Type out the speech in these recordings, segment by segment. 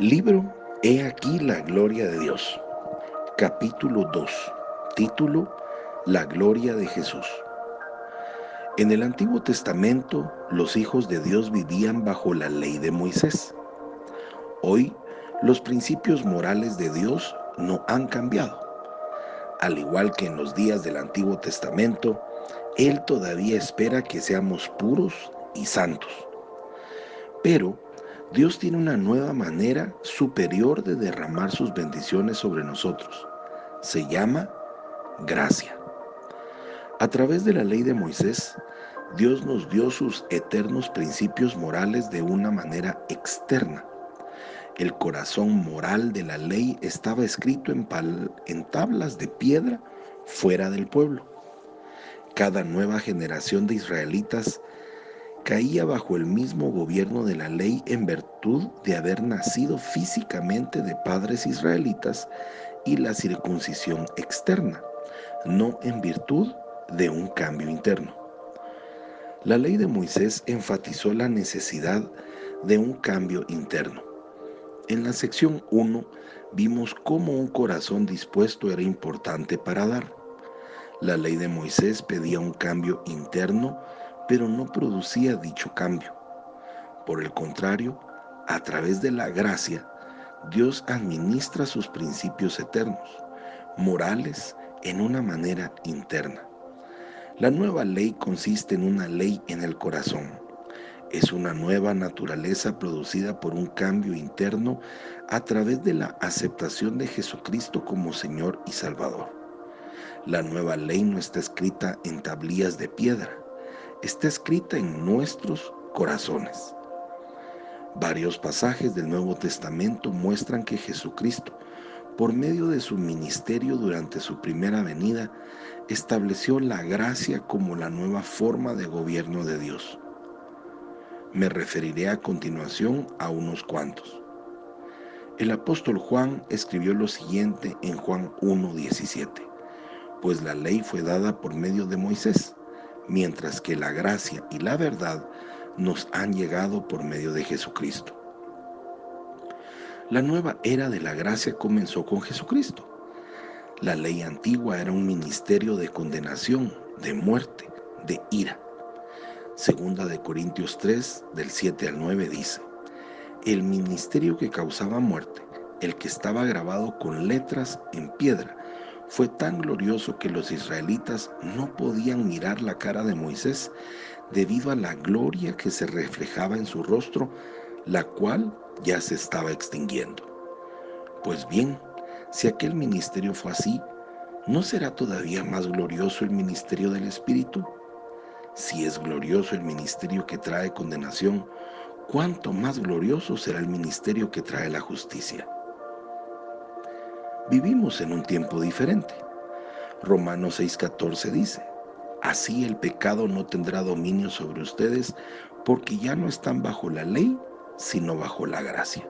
Libro He aquí la gloria de Dios. Capítulo 2. Título La gloria de Jesús. En el Antiguo Testamento los hijos de Dios vivían bajo la ley de Moisés. Hoy los principios morales de Dios no han cambiado. Al igual que en los días del Antiguo Testamento, Él todavía espera que seamos puros y santos. Pero Dios tiene una nueva manera superior de derramar sus bendiciones sobre nosotros. Se llama gracia. A través de la ley de Moisés, Dios nos dio sus eternos principios morales de una manera externa. El corazón moral de la ley estaba escrito en, en tablas de piedra fuera del pueblo. Cada nueva generación de israelitas caía bajo el mismo gobierno de la ley en virtud de haber nacido físicamente de padres israelitas y la circuncisión externa, no en virtud de un cambio interno. La ley de Moisés enfatizó la necesidad de un cambio interno. En la sección 1 vimos cómo un corazón dispuesto era importante para dar. La ley de Moisés pedía un cambio interno pero no producía dicho cambio. Por el contrario, a través de la gracia, Dios administra sus principios eternos, morales, en una manera interna. La nueva ley consiste en una ley en el corazón. Es una nueva naturaleza producida por un cambio interno a través de la aceptación de Jesucristo como Señor y Salvador. La nueva ley no está escrita en tablillas de piedra, está escrita en nuestros corazones. Varios pasajes del Nuevo Testamento muestran que Jesucristo, por medio de su ministerio durante su primera venida, estableció la gracia como la nueva forma de gobierno de Dios. Me referiré a continuación a unos cuantos. El apóstol Juan escribió lo siguiente en Juan 1.17, pues la ley fue dada por medio de Moisés mientras que la gracia y la verdad nos han llegado por medio de Jesucristo. La nueva era de la gracia comenzó con Jesucristo. La ley antigua era un ministerio de condenación, de muerte, de ira. Segunda de Corintios 3, del 7 al 9 dice, el ministerio que causaba muerte, el que estaba grabado con letras en piedra, fue tan glorioso que los israelitas no podían mirar la cara de Moisés debido a la gloria que se reflejaba en su rostro, la cual ya se estaba extinguiendo. Pues bien, si aquel ministerio fue así, ¿no será todavía más glorioso el ministerio del Espíritu? Si es glorioso el ministerio que trae condenación, ¿cuánto más glorioso será el ministerio que trae la justicia? Vivimos en un tiempo diferente. Romanos 6:14 dice, así el pecado no tendrá dominio sobre ustedes porque ya no están bajo la ley, sino bajo la gracia.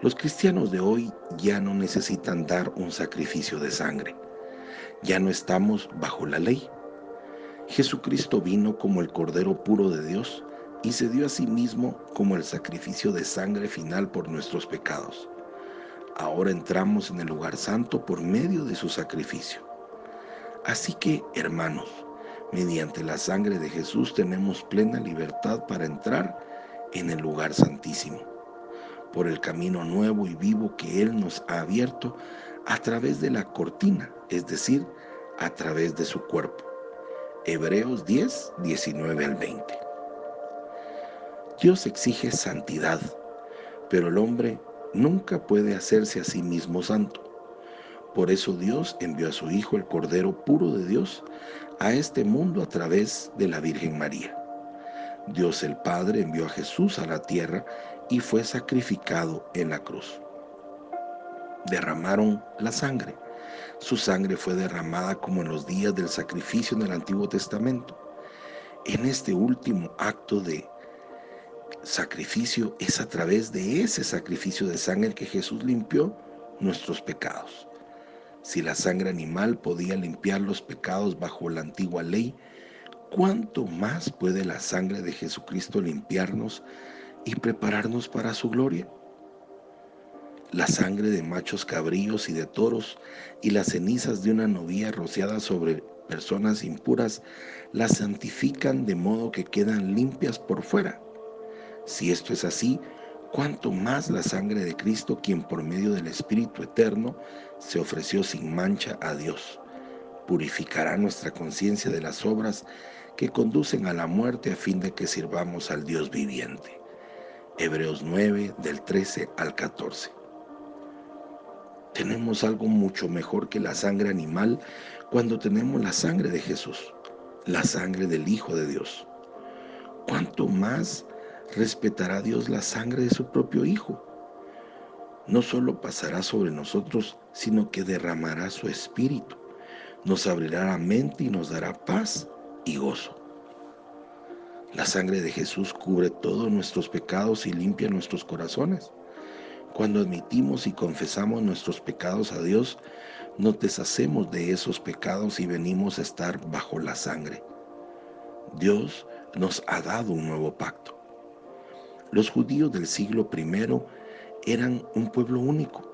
Los cristianos de hoy ya no necesitan dar un sacrificio de sangre. Ya no estamos bajo la ley. Jesucristo vino como el Cordero puro de Dios y se dio a sí mismo como el sacrificio de sangre final por nuestros pecados ahora entramos en el lugar santo por medio de su sacrificio. Así que, hermanos, mediante la sangre de Jesús tenemos plena libertad para entrar en el lugar santísimo, por el camino nuevo y vivo que Él nos ha abierto a través de la cortina, es decir, a través de su cuerpo. Hebreos 10, 19 al 20. Dios exige santidad, pero el hombre nunca puede hacerse a sí mismo santo. Por eso Dios envió a su Hijo, el Cordero puro de Dios, a este mundo a través de la Virgen María. Dios el Padre envió a Jesús a la tierra y fue sacrificado en la cruz. Derramaron la sangre. Su sangre fue derramada como en los días del sacrificio en el Antiguo Testamento. En este último acto de sacrificio es a través de ese sacrificio de sangre que Jesús limpió nuestros pecados. Si la sangre animal podía limpiar los pecados bajo la antigua ley, ¿cuánto más puede la sangre de Jesucristo limpiarnos y prepararnos para su gloria? la sangre de machos cabríos y de toros y las cenizas de una novia rociada sobre personas impuras las santifican de modo que quedan limpias por fuera. Si esto es así, cuánto más la sangre de Cristo, quien por medio del Espíritu Eterno se ofreció sin mancha a Dios, purificará nuestra conciencia de las obras que conducen a la muerte a fin de que sirvamos al Dios viviente. Hebreos 9 del 13 al 14. Tenemos algo mucho mejor que la sangre animal cuando tenemos la sangre de Jesús, la sangre del Hijo de Dios. ¿Cuánto más respetará Dios la sangre de su propio Hijo? No solo pasará sobre nosotros, sino que derramará su espíritu, nos abrirá la mente y nos dará paz y gozo. La sangre de Jesús cubre todos nuestros pecados y limpia nuestros corazones. Cuando admitimos y confesamos nuestros pecados a Dios, nos deshacemos de esos pecados y venimos a estar bajo la sangre. Dios nos ha dado un nuevo pacto. Los judíos del siglo I eran un pueblo único.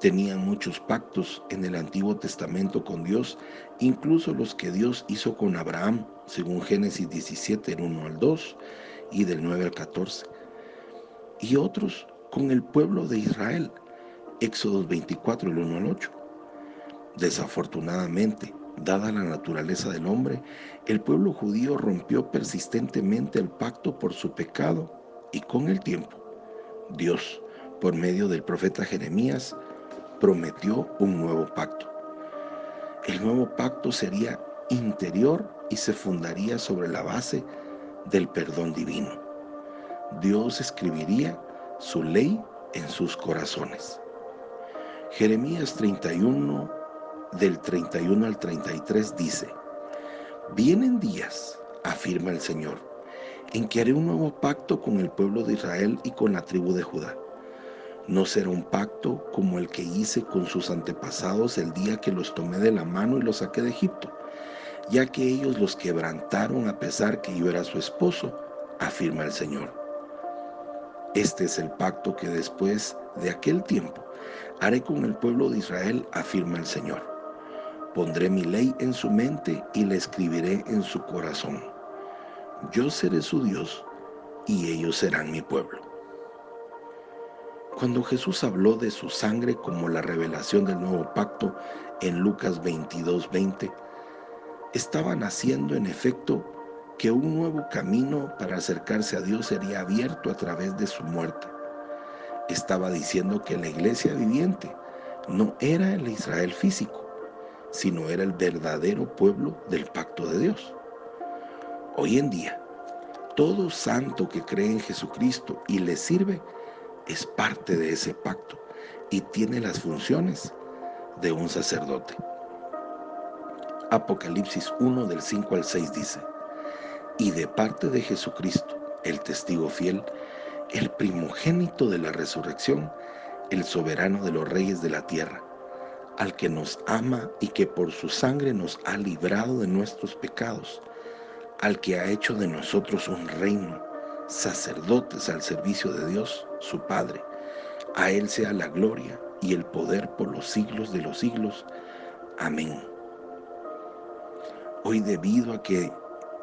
Tenían muchos pactos en el Antiguo Testamento con Dios, incluso los que Dios hizo con Abraham, según Génesis 17, 1 al 2 y del 9 al 14. Y otros con el pueblo de Israel. Éxodo 24, el 1 al 8. Desafortunadamente, dada la naturaleza del hombre, el pueblo judío rompió persistentemente el pacto por su pecado y con el tiempo, Dios, por medio del profeta Jeremías, prometió un nuevo pacto. El nuevo pacto sería interior y se fundaría sobre la base del perdón divino. Dios escribiría su ley en sus corazones. Jeremías 31, del 31 al 33 dice, Vienen días, afirma el Señor, en que haré un nuevo pacto con el pueblo de Israel y con la tribu de Judá. No será un pacto como el que hice con sus antepasados el día que los tomé de la mano y los saqué de Egipto, ya que ellos los quebrantaron a pesar que yo era su esposo, afirma el Señor. Este es el pacto que después de aquel tiempo haré con el pueblo de Israel, afirma el Señor. Pondré mi ley en su mente y la escribiré en su corazón. Yo seré su Dios y ellos serán mi pueblo. Cuando Jesús habló de su sangre como la revelación del nuevo pacto en Lucas 22, 20, estaba naciendo en efecto que un nuevo camino para acercarse a Dios sería abierto a través de su muerte. Estaba diciendo que la iglesia viviente no era el Israel físico, sino era el verdadero pueblo del pacto de Dios. Hoy en día, todo santo que cree en Jesucristo y le sirve es parte de ese pacto y tiene las funciones de un sacerdote. Apocalipsis 1 del 5 al 6 dice, y de parte de Jesucristo, el testigo fiel, el primogénito de la resurrección, el soberano de los reyes de la tierra, al que nos ama y que por su sangre nos ha librado de nuestros pecados, al que ha hecho de nosotros un reino, sacerdotes al servicio de Dios, su Padre. A Él sea la gloria y el poder por los siglos de los siglos. Amén. Hoy debido a que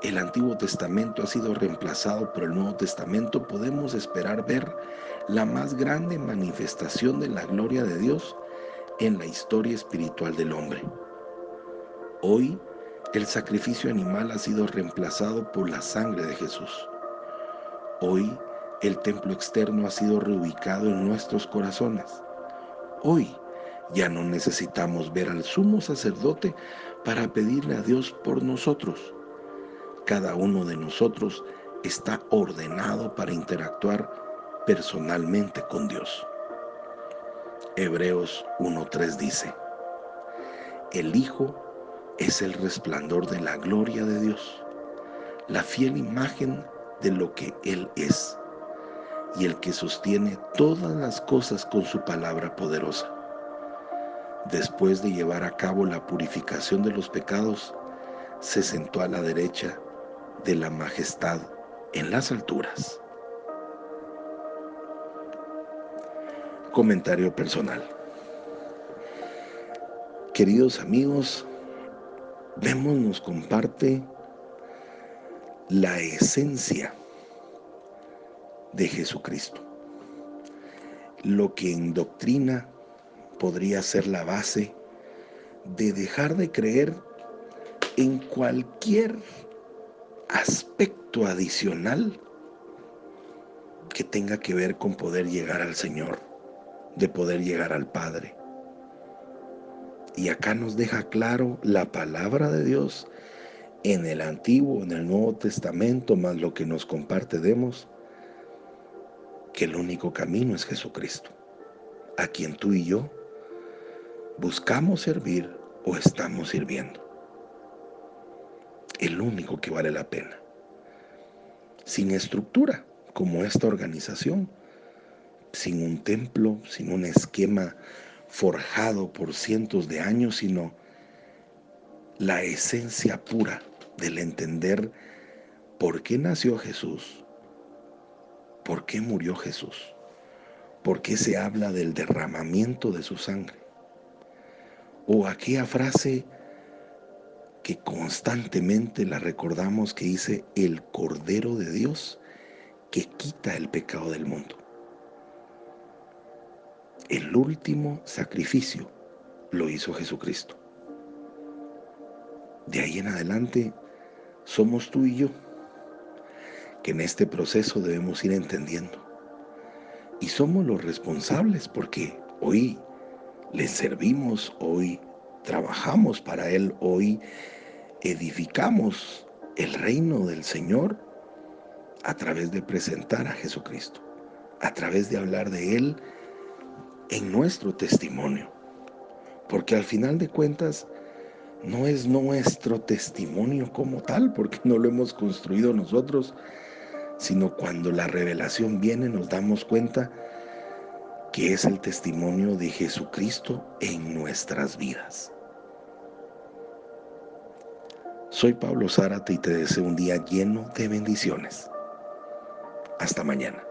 el Antiguo Testamento ha sido reemplazado por el Nuevo Testamento, podemos esperar ver la más grande manifestación de la gloria de Dios en la historia espiritual del hombre. Hoy, el sacrificio animal ha sido reemplazado por la sangre de Jesús. Hoy, el templo externo ha sido reubicado en nuestros corazones. Hoy, ya no necesitamos ver al sumo sacerdote para pedirle a Dios por nosotros cada uno de nosotros está ordenado para interactuar personalmente con Dios. Hebreos 1.3 dice, el Hijo es el resplandor de la gloria de Dios, la fiel imagen de lo que Él es, y el que sostiene todas las cosas con su palabra poderosa. Después de llevar a cabo la purificación de los pecados, se sentó a la derecha de la majestad en las alturas. comentario personal. Queridos amigos, vemos nos comparte la esencia de Jesucristo. Lo que en doctrina podría ser la base de dejar de creer en cualquier aspecto adicional que tenga que ver con poder llegar al Señor, de poder llegar al Padre. Y acá nos deja claro la palabra de Dios en el Antiguo, en el Nuevo Testamento, más lo que nos comparte Demos, que el único camino es Jesucristo, a quien tú y yo buscamos servir o estamos sirviendo. El único que vale la pena. Sin estructura, como esta organización, sin un templo, sin un esquema forjado por cientos de años, sino la esencia pura del entender por qué nació Jesús, por qué murió Jesús, por qué se habla del derramamiento de su sangre, o aquella frase que constantemente la recordamos que dice el Cordero de Dios que quita el pecado del mundo. El último sacrificio lo hizo Jesucristo. De ahí en adelante somos tú y yo, que en este proceso debemos ir entendiendo. Y somos los responsables porque hoy le servimos, hoy trabajamos para Él, hoy edificamos el reino del Señor a través de presentar a Jesucristo, a través de hablar de Él en nuestro testimonio. Porque al final de cuentas no es nuestro testimonio como tal, porque no lo hemos construido nosotros, sino cuando la revelación viene nos damos cuenta que es el testimonio de Jesucristo en nuestras vidas. Soy Pablo Zárate y te deseo un día lleno de bendiciones. Hasta mañana.